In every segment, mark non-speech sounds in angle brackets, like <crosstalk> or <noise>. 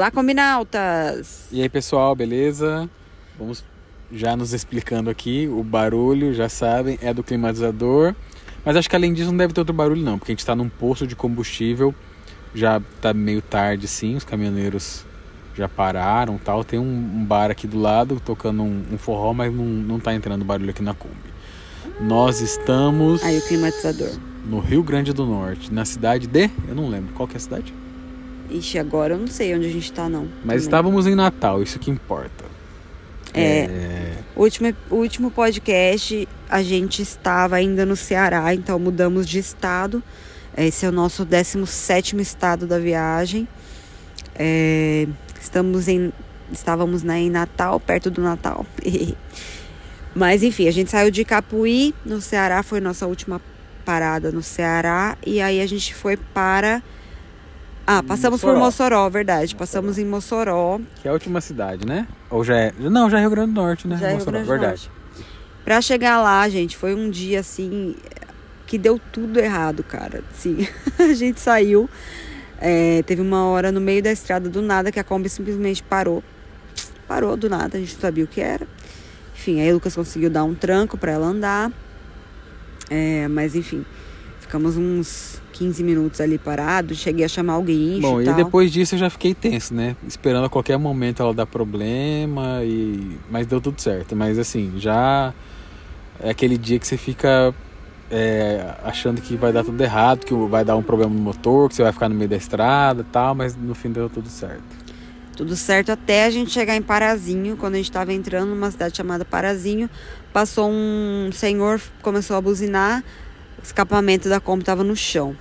Olá, combinautas! E aí, pessoal, beleza? Vamos já nos explicando aqui. O barulho, já sabem, é do climatizador. Mas acho que além disso não deve ter outro barulho não, porque a gente está num posto de combustível. Já tá meio tarde sim, os caminhoneiros já pararam tal. Tem um, um bar aqui do lado tocando um, um, forró, mas não, não tá entrando barulho aqui na Kombi. Nós estamos. Aí o climatizador. No Rio Grande do Norte, na cidade de. Eu não lembro. Qual que é a cidade? Ixi, agora eu não sei onde a gente tá, não. Mas também. estávamos em Natal, isso que importa. É. é... O, último, o último podcast a gente estava ainda no Ceará, então mudamos de estado. Esse é o nosso 17 estado da viagem. É, estamos em, estávamos né, em Natal, perto do Natal. <laughs> Mas enfim, a gente saiu de Capuí, no Ceará, foi nossa última parada no Ceará. E aí a gente foi para. Ah, passamos Mossoró. por Mossoró, verdade. Passamos em Mossoró. Que é a última cidade, né? Ou já é. Não, já é Rio Grande do Norte, né? Já é Mossoró, Rio Grande do verdade. Norte. Pra chegar lá, gente, foi um dia assim que deu tudo errado, cara. Sim, <laughs> a gente saiu. É, teve uma hora no meio da estrada do nada que a Kombi simplesmente parou. Parou do nada, a gente não sabia o que era. Enfim, aí o Lucas conseguiu dar um tranco para ela andar. É, mas enfim, ficamos uns 15 minutos ali parados. Cheguei a chamar o guincho. Bom, e, e depois disso eu já fiquei tenso, né? Esperando a qualquer momento ela dar problema. e Mas deu tudo certo. Mas assim, já é aquele dia que você fica é, achando que vai dar tudo errado, que vai dar um problema no motor, que você vai ficar no meio da estrada e tal, mas no fim deu tudo certo. Tudo certo até a gente chegar em Parazinho, quando a gente estava entrando numa cidade chamada Parazinho, passou um senhor, começou a buzinar, escapamento da Kombi estava no chão.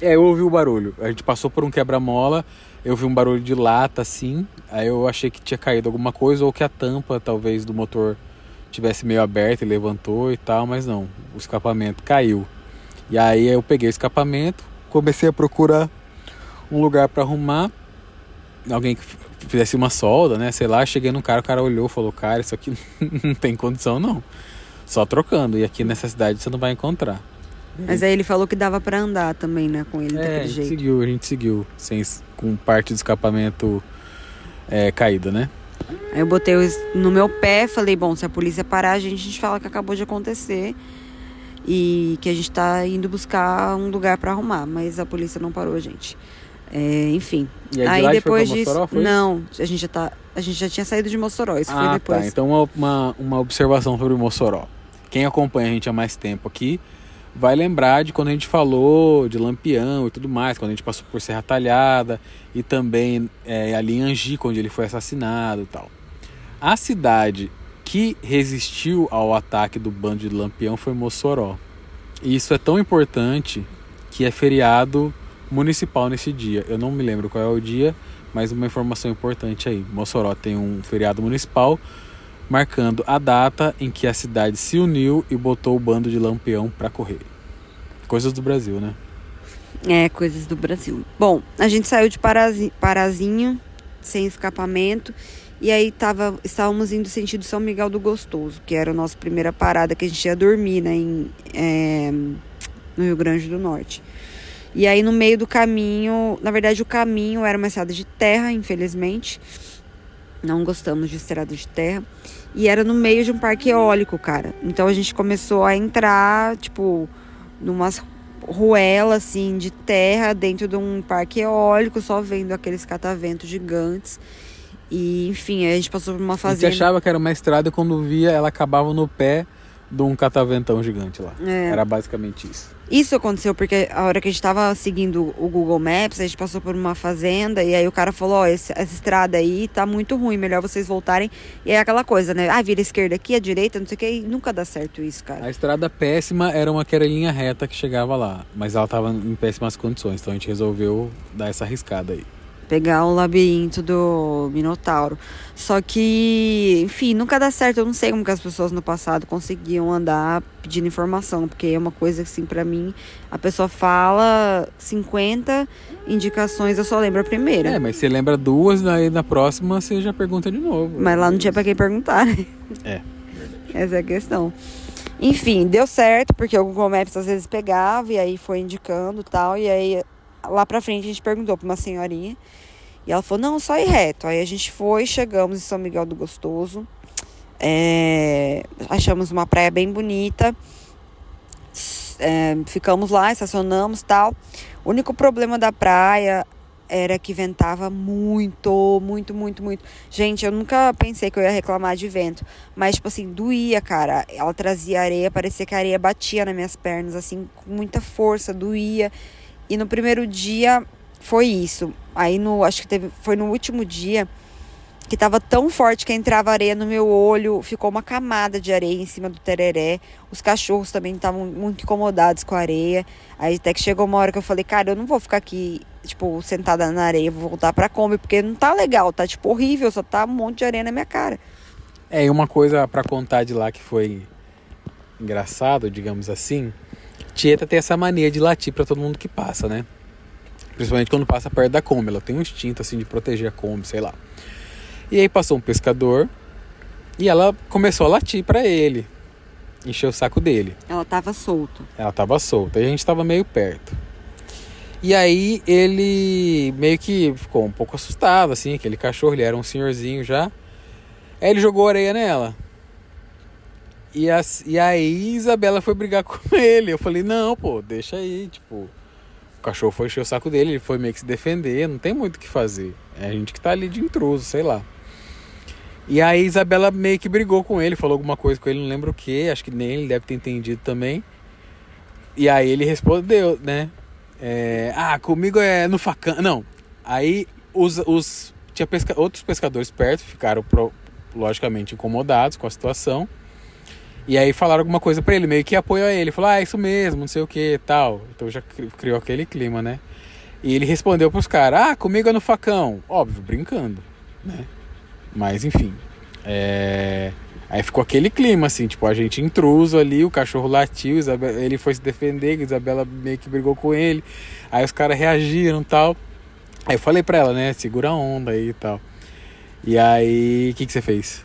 É, eu ouvi o barulho. A gente passou por um quebra-mola, eu vi um barulho de lata assim, aí eu achei que tinha caído alguma coisa ou que a tampa talvez do motor tivesse meio aberto e levantou e tal, mas não, o escapamento caiu. E aí eu peguei o escapamento, comecei a procurar um lugar para arrumar, alguém que fizesse uma solda, né? Sei lá, cheguei no cara, o cara olhou, falou: "Cara, isso aqui <laughs> não tem condição não. Só trocando. E aqui nessa cidade você não vai encontrar." Mas aí ele falou que dava para andar também, né, com ele é, daquele jeito. Seguiu, a gente seguiu, sem com parte do escapamento é, caída, né? Aí eu botei no meu pé, falei, bom, se a polícia parar, a gente, a gente fala que acabou de acontecer e que a gente tá indo buscar um lugar para arrumar, mas a polícia não parou a gente. É, enfim. E aí, aí de depois disso, Mossoró, não, a gente já tá, a gente já tinha saído de Mossoró, isso ah, foi depois. Tá. Então uma, uma, uma observação sobre Mossoró. Quem acompanha a gente há mais tempo aqui vai lembrar de quando a gente falou de Lampião e tudo mais, quando a gente passou por Serra Talhada e também é, ali em Angico, onde ele foi assassinado e tal. A cidade que resistiu ao ataque do bando de Lampião foi Mossoró. E isso é tão importante que é feriado municipal nesse dia. Eu não me lembro qual é o dia, mas uma informação importante aí. Mossoró tem um feriado municipal marcando a data em que a cidade se uniu e botou o bando de Lampião para correr. Coisas do Brasil, né? É, coisas do Brasil. Bom, a gente saiu de Parazinho, Parazinho sem escapamento e aí tava, estávamos indo sentido São Miguel do Gostoso, que era a nossa primeira parada que a gente ia dormir, né, em, é, no Rio Grande do Norte. E aí no meio do caminho, na verdade o caminho era uma estrada de terra, infelizmente. Não gostamos de estrada de terra. E era no meio de um parque eólico, cara. Então a gente começou a entrar, tipo, numas ruelas assim de terra dentro de um parque eólico, só vendo aqueles cataventos gigantes. E enfim, a gente passou por uma fazenda. A gente achava que era uma estrada quando via ela acabava no pé de um cataventão gigante lá. É. Era basicamente isso. Isso aconteceu porque a hora que a gente estava seguindo o Google Maps, a gente passou por uma fazenda e aí o cara falou: Ó, oh, essa estrada aí tá muito ruim, melhor vocês voltarem. E é aquela coisa, né? Ah, vira esquerda aqui, a direita, não sei o que, nunca dá certo isso, cara. A estrada péssima era uma que era linha reta que chegava lá, mas ela tava em péssimas condições, então a gente resolveu dar essa arriscada aí pegar o labirinto do Minotauro. Só que, enfim, nunca dá certo. Eu não sei como que as pessoas no passado conseguiam andar pedindo informação, porque é uma coisa assim, para mim, a pessoa fala 50 indicações, eu só lembro a primeira. É, mas você lembra duas, daí na próxima você já pergunta de novo. Mas lá não tinha para quem perguntar, né? É. <laughs> Essa é a questão. Enfim, deu certo, porque o Google Maps às vezes pegava e aí foi indicando tal. E aí lá pra frente a gente perguntou pra uma senhorinha E ela falou, não, só ir reto. Aí a gente foi, chegamos em São Miguel do Gostoso. É, achamos uma praia bem bonita. É, ficamos lá, estacionamos tal. O único problema da praia era que ventava muito, muito, muito, muito. Gente, eu nunca pensei que eu ia reclamar de vento, mas tipo assim, doía, cara. Ela trazia areia, parecia que a areia batia nas minhas pernas assim, com muita força, doía. E no primeiro dia foi isso. Aí no, acho que teve, foi no último dia que tava tão forte que entrava areia no meu olho, ficou uma camada de areia em cima do tereré. Os cachorros também estavam muito incomodados com a areia. Aí até que chegou uma hora que eu falei, cara, eu não vou ficar aqui, tipo, sentada na areia, vou voltar pra Kombi, porque não tá legal, tá tipo horrível, só tá um monte de areia na minha cara. É, e uma coisa para contar de lá que foi engraçado, digamos assim, Tieta tem essa mania de latir para todo mundo que passa, né? Principalmente quando passa perto da Kombi, ela tem um instinto assim de proteger a Kombi, sei lá. E aí passou um pescador e ela começou a latir para ele, encher o saco dele. Ela tava solta. Ela tava solta e a gente tava meio perto. E aí ele meio que ficou um pouco assustado, assim, aquele cachorro, ele era um senhorzinho já. Aí ele jogou areia nela. E, as, e aí Isabela foi brigar <laughs> com ele. Eu falei, não, pô, deixa aí, tipo. Cachorro foi encher o saco dele, ele foi meio que se defender, não tem muito o que fazer. É a gente que tá ali de intruso, sei lá. E aí Isabela meio que brigou com ele, falou alguma coisa com ele, não lembro o que, acho que nem ele deve ter entendido também. E aí ele respondeu, né? É, ah, comigo é no facão. Não. Aí os, os tinha pesca, outros pescadores perto, ficaram logicamente incomodados com a situação. E aí falaram alguma coisa para ele, meio que apoiou a ele. Falou, ah, isso mesmo, não sei o que tal. Então já criou aquele clima, né? E ele respondeu pros caras, ah, comigo é no facão. Óbvio, brincando, né? Mas enfim. É... Aí ficou aquele clima, assim, tipo, a gente intruso ali, o cachorro latiu, Isabela, ele foi se defender, Isabela meio que brigou com ele. Aí os caras reagiram e tal. Aí eu falei pra ela, né, segura a onda aí e tal. E aí, o que, que você fez?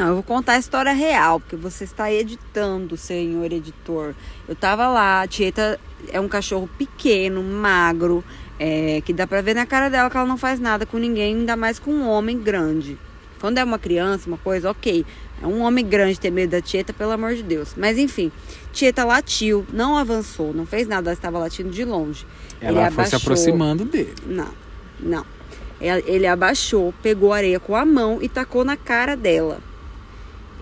Não, eu vou contar a história real, porque você está editando, senhor editor. Eu tava lá, a Tieta é um cachorro pequeno, magro, é, que dá pra ver na cara dela que ela não faz nada com ninguém, ainda mais com um homem grande. Quando é uma criança, uma coisa, ok. É um homem grande ter medo da Tieta, pelo amor de Deus. Mas enfim, Tieta latiu, não avançou, não fez nada, ela estava latindo de longe. Ela ele foi abaixou. se aproximando dele. Não, não. Ele abaixou, pegou areia com a mão e tacou na cara dela.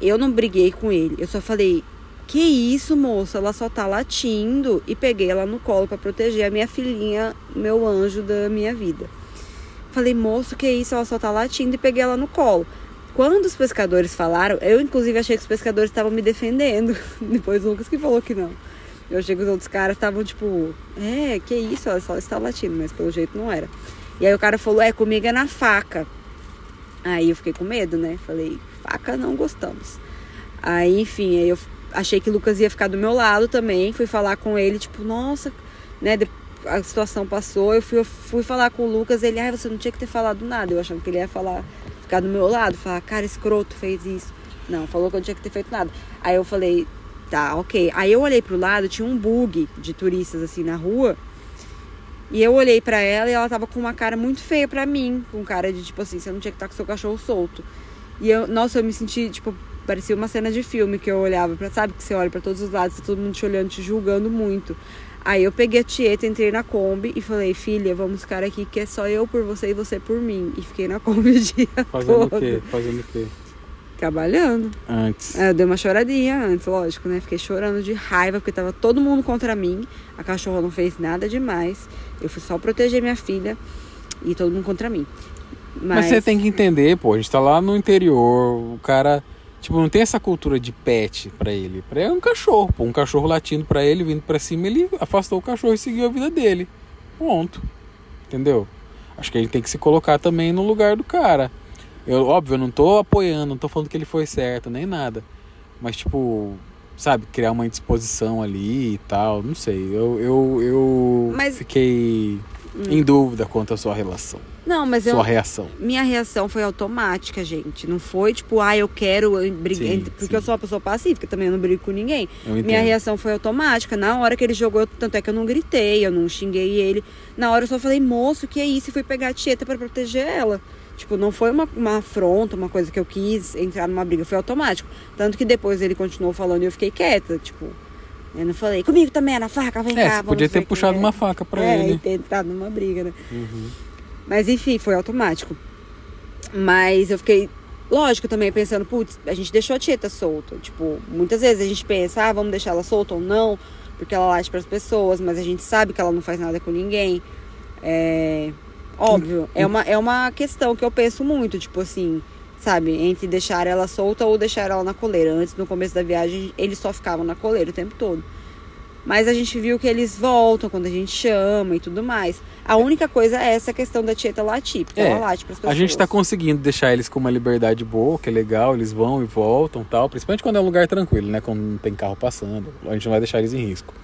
Eu não briguei com ele, eu só falei: Que isso, moça? Ela só tá latindo. E peguei ela no colo para proteger a minha filhinha, meu anjo da minha vida. Falei, moço, que isso? Ela só tá latindo e peguei ela no colo. Quando os pescadores falaram, eu inclusive achei que os pescadores estavam me defendendo. <laughs> Depois o Lucas que falou que não. Eu achei que os outros caras estavam tipo, é, que isso? Ela só está latindo, mas pelo jeito não era. E aí o cara falou, é, comigo é na faca. Aí eu fiquei com medo, né? Falei, faca não gostamos. Aí, enfim, aí eu achei que Lucas ia ficar do meu lado também. Fui falar com ele, tipo, nossa, né? a situação passou, eu fui, eu fui falar com o Lucas, ele, ah, você não tinha que ter falado nada. Eu achando que ele ia falar, ficar do meu lado, falar, cara, escroto fez isso. Não, falou que eu não tinha que ter feito nada. Aí eu falei, tá, ok. Aí eu olhei pro lado, tinha um bug de turistas assim na rua. E eu olhei para ela e ela tava com uma cara muito feia para mim, com cara de tipo assim, você não tinha que estar com seu cachorro solto. E eu, nossa, eu me senti, tipo, parecia uma cena de filme que eu olhava para, sabe, que você olha para todos os lados, tá todo mundo te olhando, te julgando muito. Aí eu peguei a Tieta, entrei na Kombi e falei, filha, vamos ficar aqui que é só eu por você e você por mim. E fiquei na Kombi <laughs> o dia Fazendo todo. o quê? Fazendo o quê? Trabalhando. Antes. É, eu dei uma choradinha antes, lógico, né? Fiquei chorando de raiva porque tava todo mundo contra mim. A cachorra não fez nada demais. Eu fui só proteger minha filha e todo mundo contra mim. Mas, Mas você tem que entender, pô, a gente tá lá no interior, o cara Tipo, não tem essa cultura de pet para ele. Pra ele é um cachorro, pô. Um cachorro latindo para ele, vindo para cima, ele afastou o cachorro e seguiu a vida dele. Ponto. Entendeu? Acho que a gente tem que se colocar também no lugar do cara. Eu, óbvio, eu não tô apoiando, não tô falando que ele foi certo, nem nada. Mas, tipo, sabe, criar uma indisposição ali e tal, não sei. Eu, eu, eu Mas... fiquei hum. em dúvida quanto à sua relação. Não, mas Sua eu. reação. Minha reação foi automática, gente. Não foi tipo, ah, eu quero brigar. Sim, Porque sim. eu sou uma pessoa pacífica, também eu não brigo com ninguém. Minha reação foi automática. Na hora que ele jogou, tanto é que eu não gritei, eu não xinguei ele. Na hora eu só falei, moço, que é isso? E fui pegar a Tieta pra proteger ela. Tipo, não foi uma, uma afronta, uma coisa que eu quis entrar numa briga, foi automático. Tanto que depois ele continuou falando e eu fiquei quieta, tipo. Eu não falei, comigo também é na faca, vem É, cá. você podia ter puxado é." uma faca pra é, ele. e ter entrado numa briga, né? Uhum. Mas enfim, foi automático. Mas eu fiquei, lógico, também pensando, putz, a gente deixou a Tieta solta. Tipo, muitas vezes a gente pensa, ah, vamos deixar ela solta ou não, porque ela late pras pessoas, mas a gente sabe que ela não faz nada com ninguém. É. Óbvio, é uma, é uma questão que eu penso muito, tipo assim, sabe, entre deixar ela solta ou deixar ela na coleira. Antes, no começo da viagem, eles só ficavam na coleira o tempo todo. Mas a gente viu que eles voltam quando a gente chama e tudo mais. A única coisa é essa questão da Tieta latir, porque É, ela late pras A pessoas. gente tá conseguindo deixar eles com uma liberdade boa, que é legal, eles vão e voltam tal. Principalmente quando é um lugar tranquilo, né? Quando não tem carro passando. A gente não vai deixar eles em risco.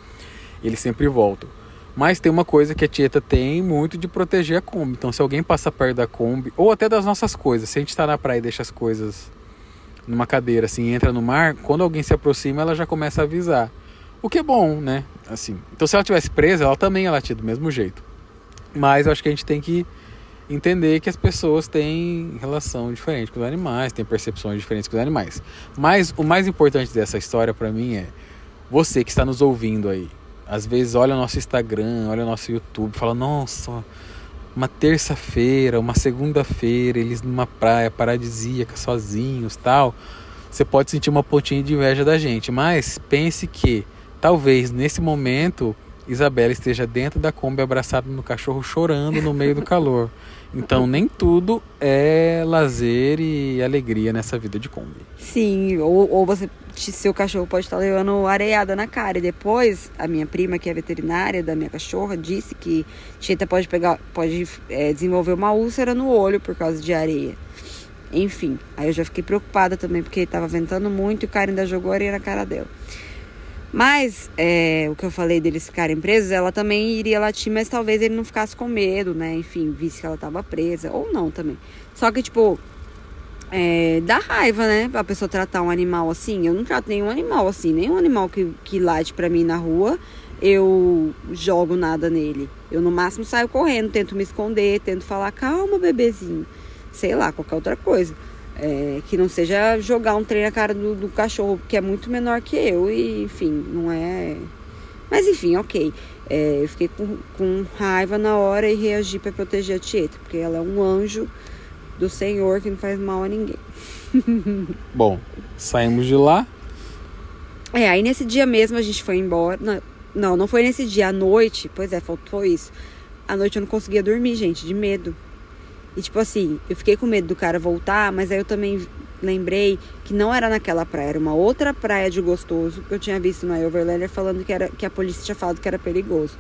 Eles sempre voltam. Mas tem uma coisa que a Tieta tem muito de proteger a Kombi. Então se alguém passa perto da Kombi, ou até das nossas coisas, se a gente tá na praia e deixa as coisas numa cadeira, assim, entra no mar, quando alguém se aproxima, ela já começa a avisar. O que é bom, né? Assim. Então se ela tivesse presa, ela também ia latir do mesmo jeito. Mas eu acho que a gente tem que entender que as pessoas têm relação diferente com os animais, têm percepções diferentes com os animais. Mas o mais importante dessa história pra mim é você que está nos ouvindo aí. Às vezes olha o nosso Instagram, olha o nosso YouTube, fala: "Nossa, uma terça-feira, uma segunda-feira, eles numa praia paradisíaca, sozinhos, tal". Você pode sentir uma pontinha de inveja da gente, mas pense que talvez nesse momento Isabela esteja dentro da Kombi abraçada no cachorro chorando no meio do <laughs> calor. Então nem tudo é lazer e alegria nessa vida de Kombi. Sim, ou, ou você, seu cachorro pode estar levando areiada na cara. E depois, a minha prima, que é veterinária da minha cachorra, disse que Tieta pode pegar, pode é, desenvolver uma úlcera no olho por causa de areia. Enfim, aí eu já fiquei preocupada também, porque tava ventando muito e o cara ainda jogou areia na cara dela. Mas é, o que eu falei deles ficarem presos, ela também iria latir, mas talvez ele não ficasse com medo, né? Enfim, visse que ela tava presa, ou não também. Só que, tipo, é, dá raiva, né? A pessoa tratar um animal assim. Eu não trato nenhum animal assim. Nenhum animal que, que late pra mim na rua, eu jogo nada nele. Eu, no máximo, saio correndo, tento me esconder, tento falar, calma, bebezinho. Sei lá, qualquer outra coisa. É, que não seja jogar um trem na cara do, do cachorro, que é muito menor que eu. E, enfim, não é. Mas, enfim, ok. É, eu fiquei com, com raiva na hora e reagi pra proteger a Tieta, porque ela é um anjo do Senhor que não faz mal a ninguém. <laughs> Bom, saímos de lá. É, aí nesse dia mesmo a gente foi embora. Não, não, não foi nesse dia, à noite. Pois é, faltou isso. À noite eu não conseguia dormir, gente, de medo. E tipo assim, eu fiquei com medo do cara voltar, mas aí eu também lembrei que não era naquela praia, era uma outra praia de gostoso que eu tinha visto no Overlander falando que, era, que a polícia tinha falado que era perigoso.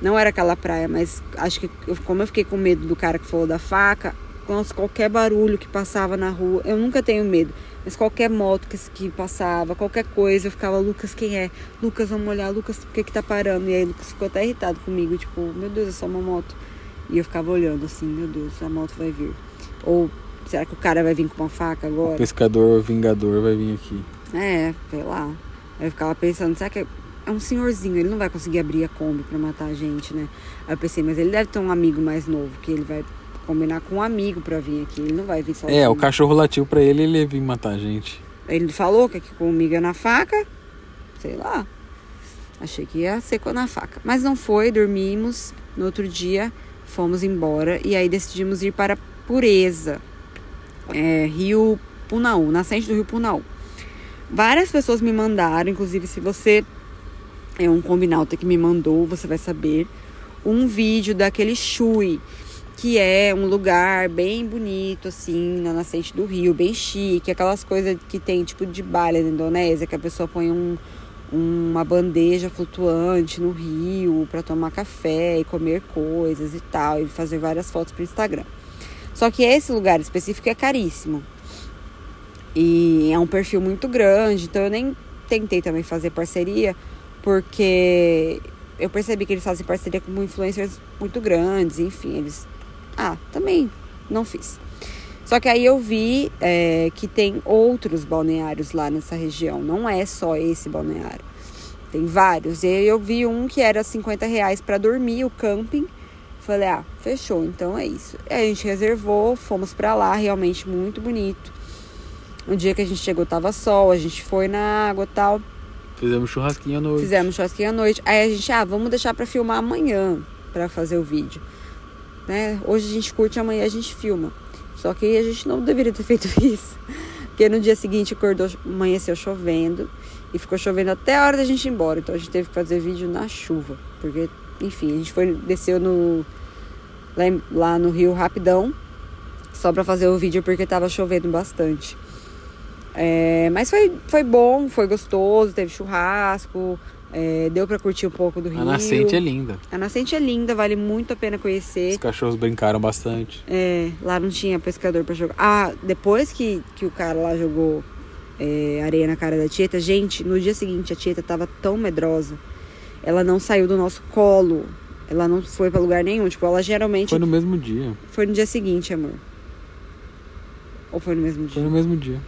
Não era aquela praia, mas acho que eu- como eu fiquei com medo do cara que falou da faca, nossa, qualquer barulho que passava na rua, eu nunca tenho medo, mas qualquer moto que, que passava, qualquer coisa, eu ficava, Lucas, quem é? Lucas, vamos olhar, Lucas, por que que tá parando? E aí Lucas ficou até irritado comigo, tipo, meu Deus, é só uma moto. E eu ficava olhando assim, meu Deus, a moto vai vir. Ou será que o cara vai vir com uma faca O agora? pescador vingador vai vir aqui. É, sei lá. Aí eu ficava pensando, será que é, é um senhorzinho, ele não vai conseguir abrir a Kombi pra matar a gente, né? Aí eu pensei, mas ele deve ter um amigo mais novo, que ele vai combinar com um amigo pra vir aqui, ele não vai vir sozinho. É, o cachorro latiu pra ele e ele ia vir matar a gente. Ele falou que aqui comigo é na faca, sei lá. Achei que ia ser na faca. Mas não foi, dormimos. No outro dia, fomos embora. E aí decidimos ir para Pureza, é, Rio Punaú, nascente do Rio Punaú. Várias pessoas me mandaram, inclusive se você é um combinauta que me mandou, você vai saber, um vídeo daquele Chui, que é um lugar bem bonito, assim, na nascente do rio, bem chique, aquelas coisas que tem tipo de baile na Indonésia, que a pessoa põe um, uma bandeja flutuante no rio para tomar café e comer coisas e tal, e fazer várias fotos pro Instagram. Só que esse lugar específico é caríssimo. E é um perfil muito grande, então eu nem tentei também fazer parceria, porque eu percebi que eles fazem parceria com influencers muito grandes, enfim, eles Ah, também não fiz. Só que aí eu vi é, que tem outros balneários lá nessa região. Não é só esse balneário. Tem vários. E aí eu vi um que era 50 reais para dormir, o camping. Falei, ah, fechou, então é isso. Aí a gente reservou, fomos para lá, realmente muito bonito. No dia que a gente chegou tava sol, a gente foi na água e tal. Fizemos churrasquinho à noite. Fizemos churrasquinho à noite. Aí a gente, ah, vamos deixar para filmar amanhã para fazer o vídeo. Né? Hoje a gente curte, amanhã a gente filma. Só que a gente não deveria ter <laughs> feito isso. Porque no dia seguinte acordou, amanheceu chovendo. E ficou chovendo até a hora da gente ir embora. Então a gente teve que fazer vídeo na chuva. Porque, enfim, a gente foi, desceu no, lá, lá no Rio rapidão. Só pra fazer o vídeo porque tava chovendo bastante. É, mas foi, foi bom, foi gostoso, teve churrasco, é, deu para curtir um pouco do Rio. A nascente é linda. A nascente é linda, vale muito a pena conhecer. Os cachorros brincaram bastante. É, lá não tinha pescador para jogar. Ah, depois que, que o cara lá jogou é, areia na cara da Tieta, gente, no dia seguinte a Tieta tava tão medrosa. Ela não saiu do nosso colo. Ela não foi para lugar nenhum. Tipo, ela geralmente. Foi no mesmo dia. Foi no dia seguinte, amor. Ou foi no mesmo dia? Foi no mesmo dia.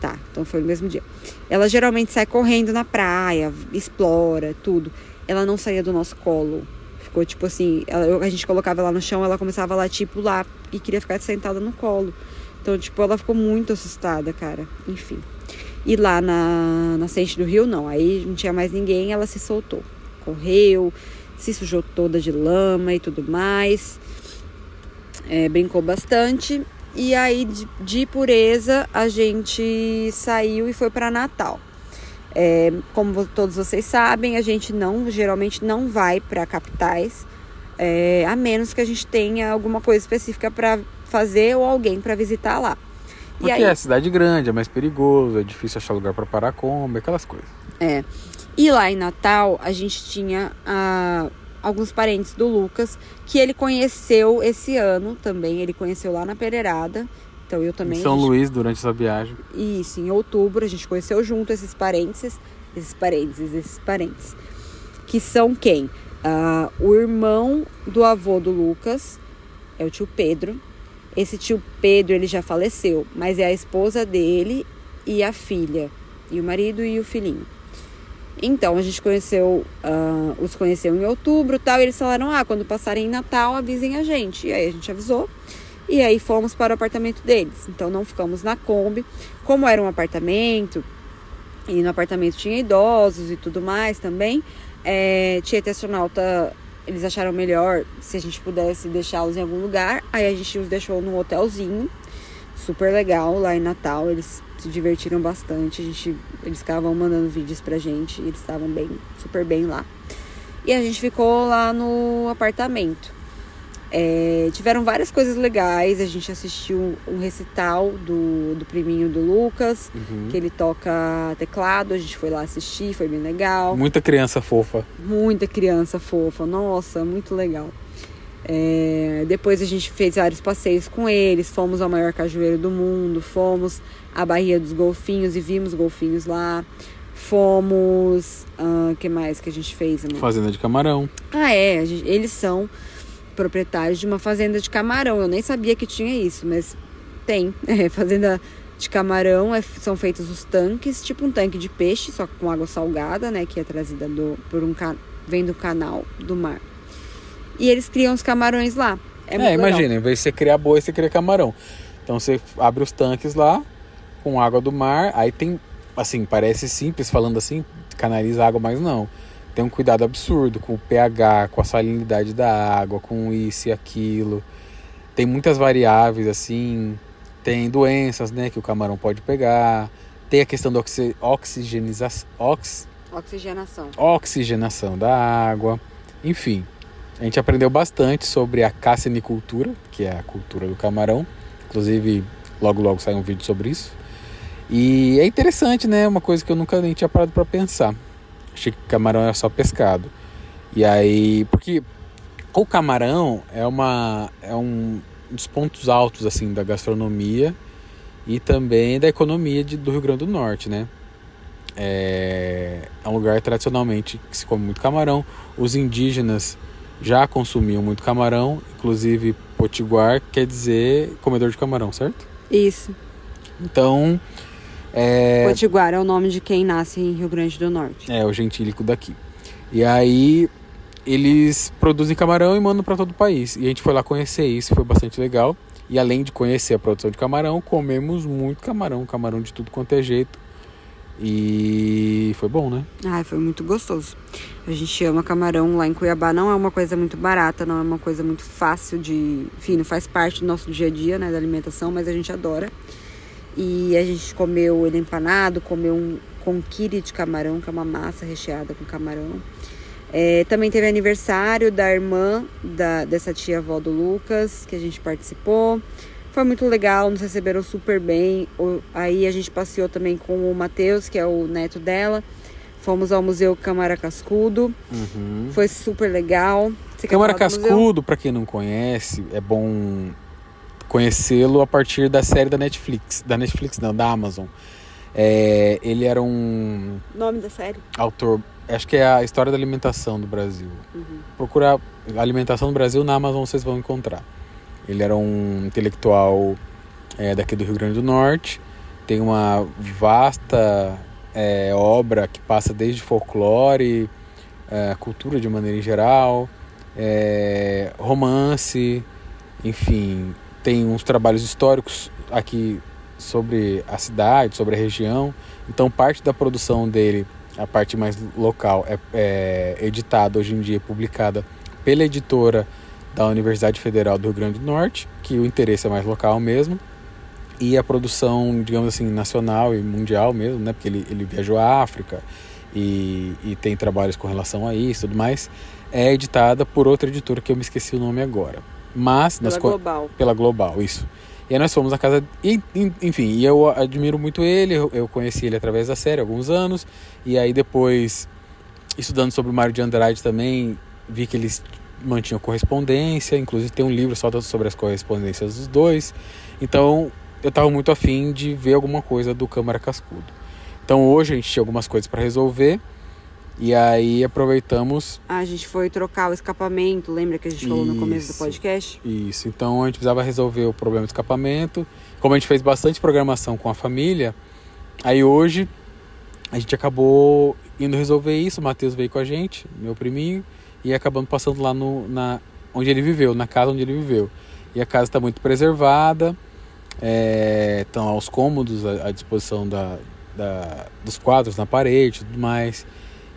Tá, então foi no mesmo dia. Ela geralmente sai correndo na praia, explora, tudo. Ela não saía do nosso colo. Ficou tipo assim, ela, a gente colocava ela no chão, ela começava a latir pular e queria ficar sentada no colo. Então, tipo, ela ficou muito assustada, cara. Enfim. E lá na, na Sente do Rio, não. Aí não tinha mais ninguém, ela se soltou. Correu, se sujou toda de lama e tudo mais. É, brincou bastante. E aí, de, de pureza, a gente saiu e foi para Natal. É, como todos vocês sabem, a gente não geralmente não vai para capitais, é, a menos que a gente tenha alguma coisa específica para fazer ou alguém para visitar lá. Porque aí, é cidade grande, é mais perigoso, é difícil achar lugar para parar Kombi, aquelas coisas. É. E lá em Natal, a gente tinha a alguns parentes do Lucas que ele conheceu esse ano também. Ele conheceu lá na Pereirada. Então eu também. Em São gente... Luís durante essa viagem. Isso, em outubro a gente conheceu junto esses parentes, esses parentes, esses parentes. Que são quem? Uh, o irmão do avô do Lucas é o tio Pedro. Esse tio Pedro ele já faleceu, mas é a esposa dele e a filha, e o marido e o filhinho. Então, a gente conheceu, uh, os conheceu em outubro tal, e eles falaram, ah, quando passarem em Natal, avisem a gente. E aí a gente avisou, e aí fomos para o apartamento deles. Então, não ficamos na Kombi. Como era um apartamento, e no apartamento tinha idosos e tudo mais também, é, Tietê Astronauta, eles acharam melhor se a gente pudesse deixá-los em algum lugar. Aí a gente os deixou num hotelzinho, super legal, lá em Natal. Eles se divertiram bastante. A gente, eles ficavam mandando vídeos pra gente e eles estavam bem, super bem lá. E a gente ficou lá no apartamento. É, tiveram várias coisas legais. A gente assistiu um recital do, do priminho do Lucas, uhum. que ele toca teclado. A gente foi lá assistir, foi bem legal. Muita criança fofa. Muita criança fofa. Nossa, muito legal. É, depois a gente fez vários passeios com eles, fomos ao maior cajueiro do mundo, fomos à Baía dos Golfinhos e vimos golfinhos lá. Fomos. O uh, que mais que a gente fez? Amor? Fazenda de camarão. Ah, é. Gente, eles são proprietários de uma fazenda de camarão. Eu nem sabia que tinha isso, mas tem. <laughs> É, fazenda de camarão é, são feitos os tanques, tipo um tanque de peixe, só com água salgada, né? Que é trazida do, por um vem do canal do mar e eles criam os camarões lá. É, é imagina, em vez de você criar boi, você cria camarão. Então você abre os tanques lá com água do mar, aí tem, assim, parece simples falando assim, canaliza água, mas não. Tem um cuidado absurdo com o pH, com a salinidade da água, com isso e aquilo. Tem muitas variáveis, assim, tem doenças, né, que o camarão pode pegar. Tem a questão da oxi oxigenização. Ox... Oxigenação. Oxigenação da água. Enfim, a gente aprendeu bastante sobre a cassinicultura, que é a cultura do camarão. Inclusive, logo logo sai um vídeo sobre isso. E é interessante, né? Uma coisa que eu nunca nem tinha parado para pensar. Achei que camarão era só pescado. E aí, porque o camarão é uma é um dos pontos altos assim da gastronomia e também da economia de, do Rio Grande do Norte, né? É, é um lugar tradicionalmente que se come muito camarão. Os indígenas já consumiam muito camarão, inclusive Potiguar quer dizer comedor de camarão, certo? Isso. Então, é, Potiguar é o nome de quem nasce em Rio Grande do Norte. é o gentílico daqui. E aí eles produzem camarão e mandam para todo o país. E a gente foi lá conhecer isso, foi bastante legal. E além de conhecer a produção de camarão, comemos muito camarão, camarão de tudo quanto é jeito. E foi bom, né? Ai, foi muito gostoso. A gente ama camarão lá em Cuiabá. Não é uma coisa muito barata, não é uma coisa muito fácil de. Enfim, não faz parte do nosso dia a dia, né? Da alimentação, mas a gente adora. E a gente comeu ele empanado, comeu um conquire de camarão, que é uma massa recheada com camarão. É, também teve aniversário da irmã da, dessa tia avó do Lucas, que a gente participou. Foi muito legal, nos receberam super bem. Aí a gente passeou também com o Matheus, que é o neto dela. Fomos ao Museu Câmara Cascudo. Uhum. Foi super legal. Você Câmara? Cascudo, para quem não conhece, é bom conhecê-lo a partir da série da Netflix. Da Netflix, não, da Amazon. É, ele era um Nome da série? autor, acho que é a história da alimentação do Brasil. Procurar alimentação do Brasil na Amazon vocês vão encontrar. Ele era um intelectual é, daqui do Rio Grande do Norte. Tem uma vasta é, obra que passa desde folclore, é, cultura de maneira em geral, é, romance, enfim, tem uns trabalhos históricos aqui sobre a cidade, sobre a região. Então, parte da produção dele, a parte mais local, é, é editada hoje em dia, publicada pela editora da Universidade Federal do Rio Grande do Norte, que o interesse é mais local mesmo. E a produção, digamos assim, nacional e mundial mesmo, né? Porque ele, ele viajou à África e, e tem trabalhos com relação a isso e tudo mais, é editada por outra editora que eu me esqueci o nome agora. Mas Pela Global. pela Global, isso. E aí nós fomos à casa. E, enfim, e eu admiro muito ele, eu, eu conheci ele através da série há alguns anos. E aí depois, estudando sobre o Mário de Andrade também, vi que eles mantinham correspondência. Inclusive tem um livro só sobre as correspondências dos dois. Então eu estava muito afim de ver alguma coisa do Câmara Cascudo. Então hoje a gente tinha algumas coisas para resolver. E aí aproveitamos Ah, a gente foi trocar o escapamento, lembra que a gente falou no começo do Isso. podcast? Isso, então a gente precisava resolver o problema do escapamento. Como a gente fez bastante programação com a família, aí hoje a gente acabou indo resolver isso. O Matheus veio com a gente, meu priminho, e acabamos passando lá no, na, onde ele viveu, na casa onde ele viveu. E a casa está muito preservada, é, estão lá os cômodos à, à disposição da, da, dos quadros na parede e tudo mais.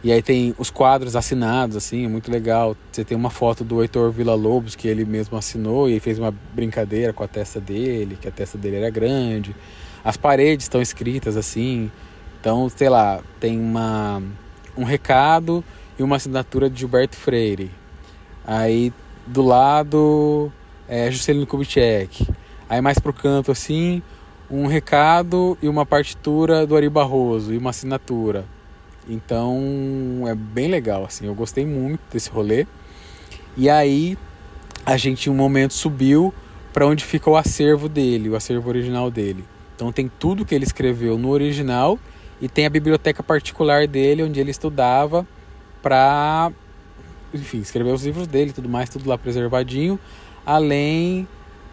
E aí tem os quadros assinados, assim, é muito legal. Você tem uma foto do Heitor Villa-Lobos que ele mesmo assinou e fez uma brincadeira com a testa dele, que a testa dele era grande. As paredes estão escritas assim. Então, sei lá, tem uma, um recado e uma assinatura de Gilberto Freire. Aí do lado é Juscelino Kubitschek. Aí mais pro canto assim, um recado e uma partitura do Ari Barroso e uma assinatura. Então é bem legal, assim. Eu gostei muito desse rolê. E aí a gente em um momento subiu para onde fica o acervo dele, o acervo original dele. Então tem tudo que ele escreveu no original e tem a biblioteca particular dele onde ele estudava para enfim, escrever os livros dele, tudo mais, tudo lá preservadinho, além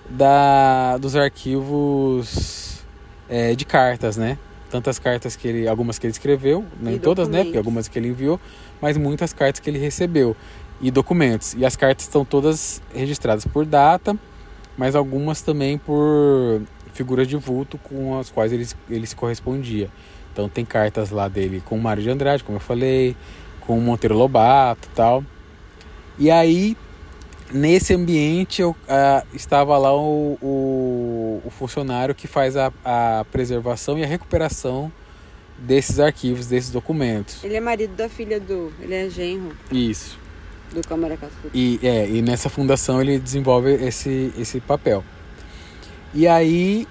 da dos arquivos é, de cartas, né? Tantas cartas que ele, algumas que ele escreveu, nem todas, né? Porque algumas que ele enviou, mas muitas cartas que ele recebeu e documentos. E as cartas estão todas registradas por data, mas algumas também por figuras de vulto com as quais ele, ele se correspondia. Então tem cartas lá dele com o Mário de Andrade, como eu falei, com o Monteiro Lobato e tal. E aí, nesse ambiente, eu, ah, estava lá o, o, o funcionário que faz a, a preservação e a recuperação desses arquivos, desses documentos. Ele é marido da filha do. Ele é genro Isso. do Câmara Cascudo. E, é, e nessa fundação ele desenvolve esse, esse papel. E aí,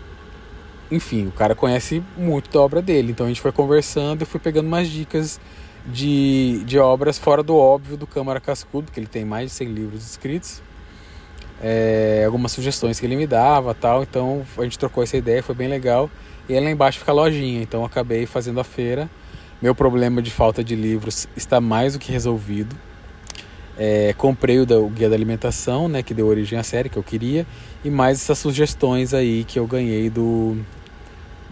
enfim, o cara conhece muito da obra dele. Então a gente foi conversando e fui pegando umas dicas de, de obras fora do óbvio do Câmara Cascudo, que ele tem mais de 100 livros escritos. É, algumas sugestões que ele me dava tal. Então a gente trocou essa ideia, foi bem legal. E aí lá embaixo fica a lojinha, então eu acabei fazendo a feira. Meu problema de falta de livros está mais do que resolvido. É, comprei o, da, o, Guia da Alimentação, né, que deu origem à série que eu queria, e mais essas sugestões aí que eu ganhei do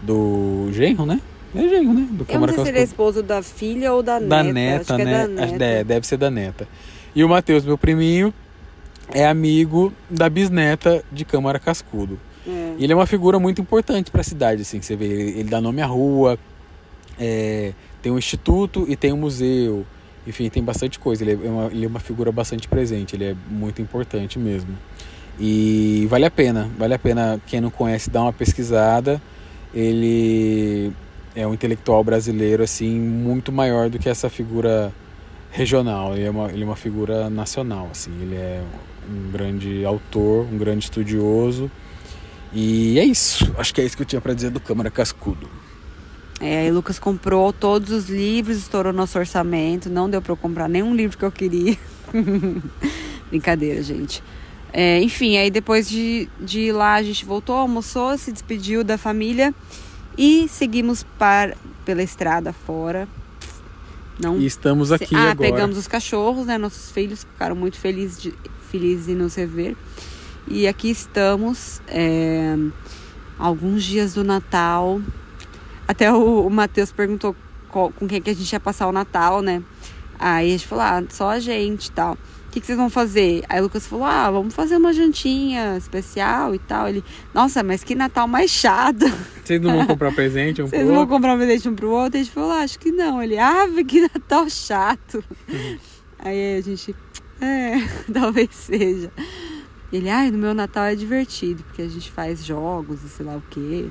do genro, né? É genro, né? Do eu não sei se ele é esposo da filha ou da, da neta. neta né? É da neta. É, deve ser da neta. E o Matheus, meu priminho, é amigo da bisneta de Câmara Cascudo. É. E ele é uma figura muito importante para a cidade, assim, você vê, ele, ele dá nome à rua, é, tem um instituto e tem um museu, enfim, tem bastante coisa. Ele é, uma, ele é uma figura bastante presente, ele é muito importante mesmo. E vale a pena, vale a pena quem não conhece dar uma pesquisada. Ele é um intelectual brasileiro assim muito maior do que essa figura regional. Ele é uma, ele é uma figura nacional, assim. Ele é um grande autor, um grande estudioso. E é isso. Acho que é isso que eu tinha para dizer do Câmara Cascudo. É, aí Lucas comprou todos os livros, estourou nosso orçamento, não deu para eu comprar nenhum livro que eu queria. <laughs> Brincadeira, gente. É, enfim, aí depois de, de ir lá, a gente voltou, almoçou, se despediu da família e seguimos para, pela estrada fora. Não, e estamos aqui ah, agora. pegamos os cachorros, né? Nossos filhos ficaram muito felizes de, felizes em nos rever. E aqui estamos, é, alguns dias do Natal. Até o, o Matheus perguntou qual, com quem que a gente ia passar o Natal, né? Aí a gente falou, ah, só a gente e tal que, que vocês vão fazer? Aí o Lucas falou: Ah, vamos fazer uma jantinha especial e tal. Ele, nossa, mas que Natal mais chato. Vocês não vão <laughs> comprar presente um Vocês não vão comprar um presente um pro outro? A gente falou: ah, Acho que não. Ele, ah, <laughs> que Natal chato. Uhum. Aí a gente, é, <laughs> talvez seja. Ele, ai, ah, no meu Natal é divertido, porque a gente faz jogos e sei lá o quê.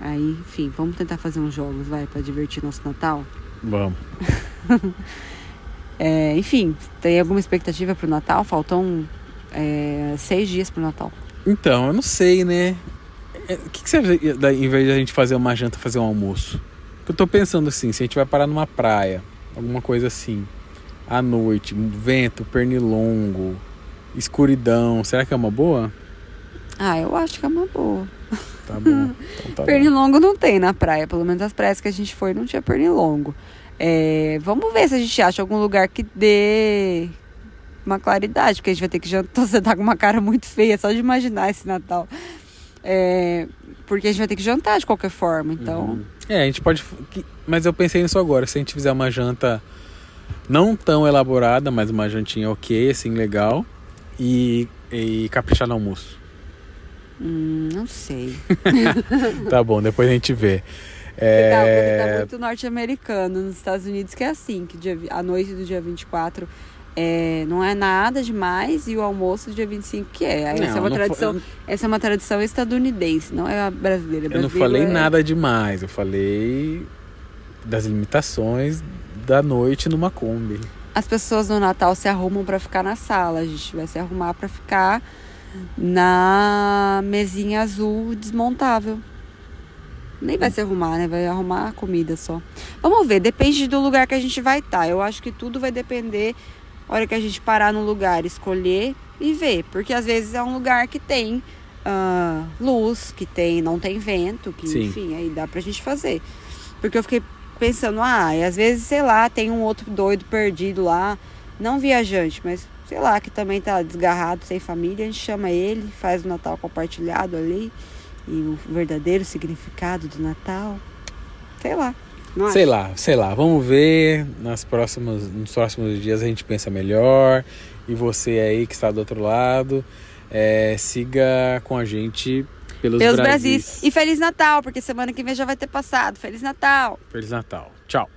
Aí, enfim, vamos tentar fazer uns jogos, vai, para divertir nosso Natal? Vamos. É, enfim, tem alguma expectativa pro Natal? Faltam é, seis dias pro Natal. Então, eu não sei, né? É, o que, que você acha, em vez de a gente fazer uma janta, fazer um almoço? Eu tô pensando assim, se a gente vai parar numa praia, alguma coisa assim, à noite, vento, pernilongo, escuridão, será que é uma boa? Ah, eu acho que é uma boa. Tá bom. Então tá <laughs> pernilongo bom. não tem na praia, pelo menos as praias que a gente foi não tinha pernilongo. É, vamos ver se a gente acha algum lugar que dê uma claridade, porque a gente vai ter que jantar. <laughs> Você tá com uma cara muito feia só de imaginar esse Natal. É, porque a gente vai ter que jantar de qualquer forma, então. Uhum. É, a gente pode. Mas eu pensei nisso agora. Se a gente fizer uma janta não tão elaborada, mas uma jantinha ok, assim, legal. E, e caprichar no almoço. Hum, não sei. <laughs> tá bom, depois a gente vê. É... Porque tá muito norte-americano. Nos Estados Unidos que é assim, que dia, a noite do dia 24 é, não é nada demais e o almoço do dia 25 que é. Não, essa é uma tradição, foi... essa é uma tradição estadunidense, não é a brasileira. eu não falei é... nada demais, eu falei das limitações da noite numa Kombi. As pessoas no Natal se arrumam para ficar na sala, a gente vai se arrumar para ficar na mesinha azul desmontável. Nem vai se arrumar, né? Vai arrumar a comida só. Vamos ver, depende do lugar que a gente vai estar. Tá. Eu acho que tudo vai depender a hora que a gente parar no lugar, escolher e ver. Porque às vezes é um lugar que tem uh, luz, que tem, não tem vento, que Sim. enfim, aí dá pra gente fazer. Porque eu fiquei pensando, ah, e às vezes, sei lá, tem um outro doido perdido lá, não viajante, mas sei lá, que também tá desgarrado, sem família, a gente chama ele, faz o Natal compartilhado ali e o verdadeiro significado do Natal. Sei lá. sei lá, sei lá. Vamos ver. Nas próximas, nos próximos dias a gente pensa melhor. E você aí que está do outro lado, é, siga com a gente pelos, pelos Brasis. Brasis. E Feliz Natal, porque semana que vem já vai ter passado. Feliz Natal. Feliz Natal. Tchau.